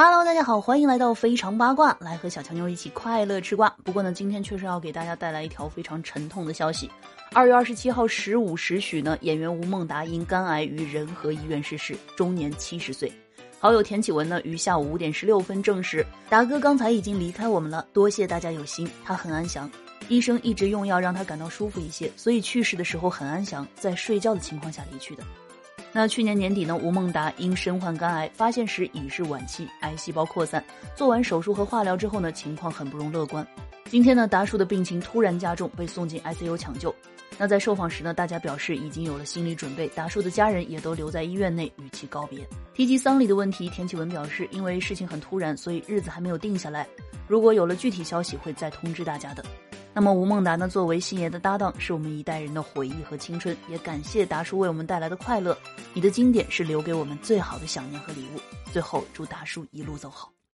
Hello，大家好，欢迎来到非常八卦，来和小强妞一起快乐吃瓜。不过呢，今天确实要给大家带来一条非常沉痛的消息。二月二十七号十五时许呢，演员吴孟达因肝癌于仁和医院逝世，终年七十岁。好友田启文呢，于下午五点十六分证实，达哥刚才已经离开我们了，多谢大家有心，他很安详。医生一直用药让他感到舒服一些，所以去世的时候很安详，在睡觉的情况下离去的。那去年年底呢，吴孟达因身患肝癌，发现时已是晚期，癌细胞扩散。做完手术和化疗之后呢，情况很不容乐观。今天呢，达叔的病情突然加重，被送进 ICU 抢救。那在受访时呢，大家表示已经有了心理准备，达叔的家人也都留在医院内与其告别。提及丧礼的问题，田启文表示，因为事情很突然，所以日子还没有定下来。如果有了具体消息，会再通知大家的。那么吴孟达呢？作为星爷的搭档，是我们一代人的回忆和青春，也感谢达叔为我们带来的快乐。你的经典是留给我们最好的想念和礼物。最后，祝达叔一路走好。